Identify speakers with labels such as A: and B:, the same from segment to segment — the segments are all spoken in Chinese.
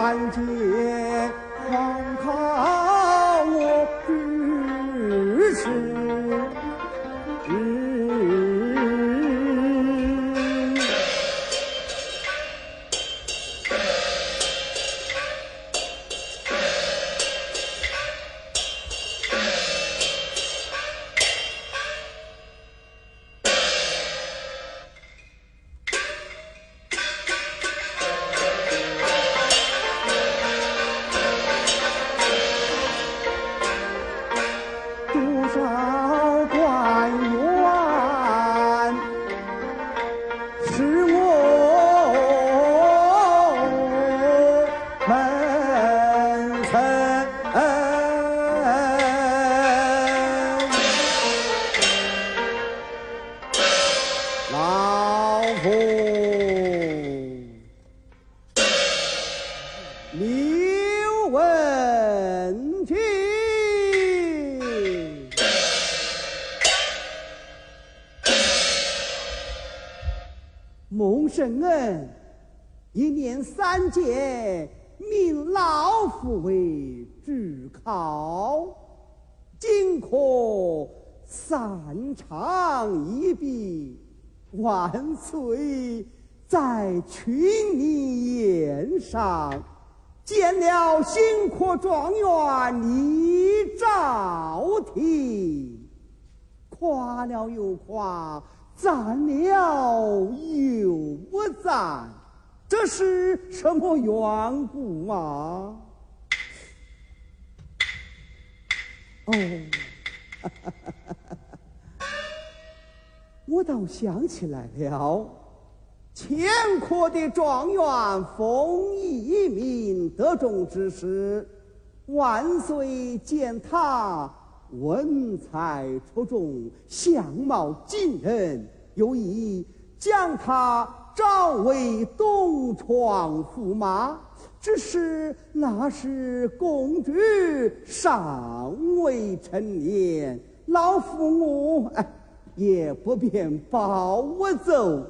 A: 三界方靠我支持。蒙圣恩一年三届，命老夫为主考，今可散场一毕，万岁在群里宴上见了新科状元李兆廷，夸了又夸。赞了又不赞，这是什么缘故嘛？哦，我倒想起来了，前科的状元封一名得中之时，万岁见他。文采出众，相貌惊人，有意将他召为东床驸马。只是那时公主尚未成年，老父我也不便抱我走。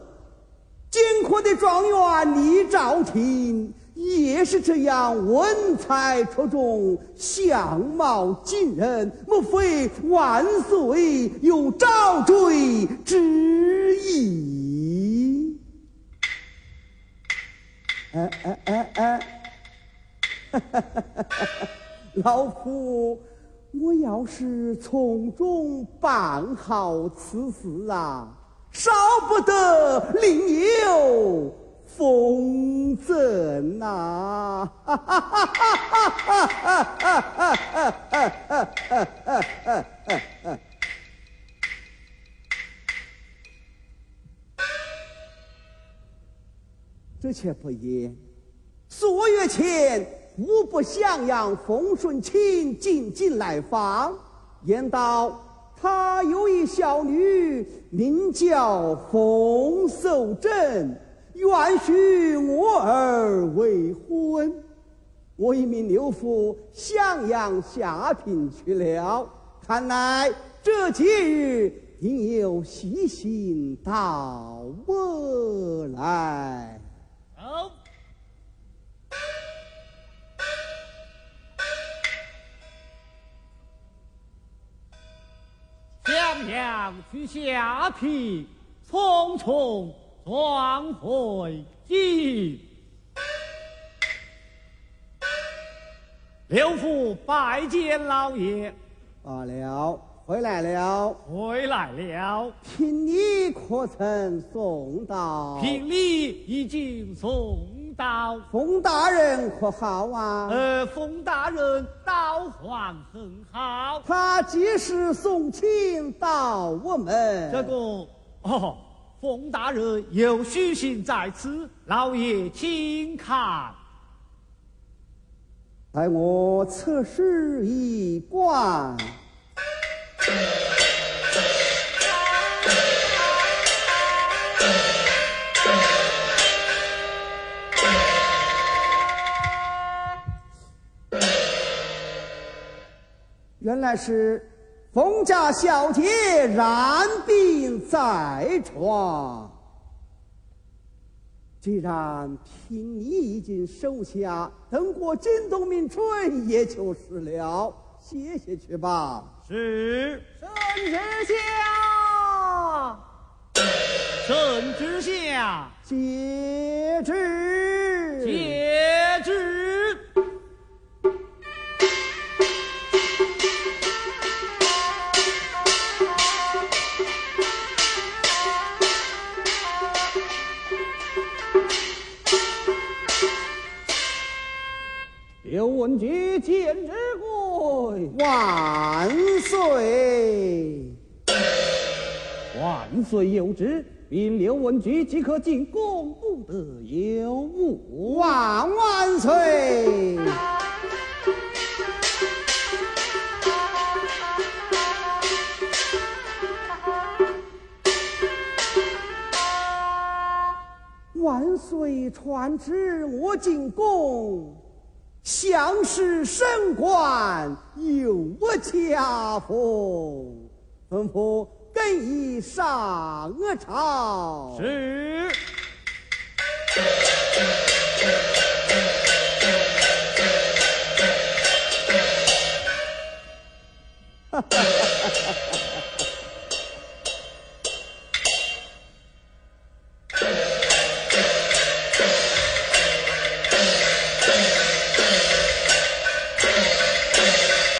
A: 金科的状元李兆廷。也是这样，文采出众，相貌惊人，莫非万岁有招赘之意？哎哎哎哎！老夫，我要是从中办好此事啊，少不得另有。风筝呐，这却不言。数月前，吾不向阳冯顺卿进京来访，言道他有一小女，名叫冯寿贞。愿许我儿未婚，我已命六夫襄阳下聘去了。看来这几日定有喜信到我来。
B: 好，襄阳去下聘，匆匆。王回京，刘福拜见老爷。
A: 罢了，回来了，
B: 回来了。
A: 聘礼可曾送到？
B: 聘礼已经送到。
A: 冯大人可好啊？
B: 呃，冯大人倒还很好。
A: 他及时送亲到我们。
B: 这个哦。冯大人有虚信在此，老爷请看。
A: 待我测试一观。原来是。冯家小姐染病在床，既然聘你已经收下，等过今冬明春也就是了。歇歇去吧。
B: 是。
C: 圣旨下，
B: 圣旨下，
A: 接旨，
C: 见之贵，
A: 万岁！
C: 万岁有旨，命刘文举即可进宫，不得有误。
A: 万万岁！万岁传旨，我进宫。相识升官有加封，吩咐更衣上朝。
B: 是。
A: 哈哈哈哈哈！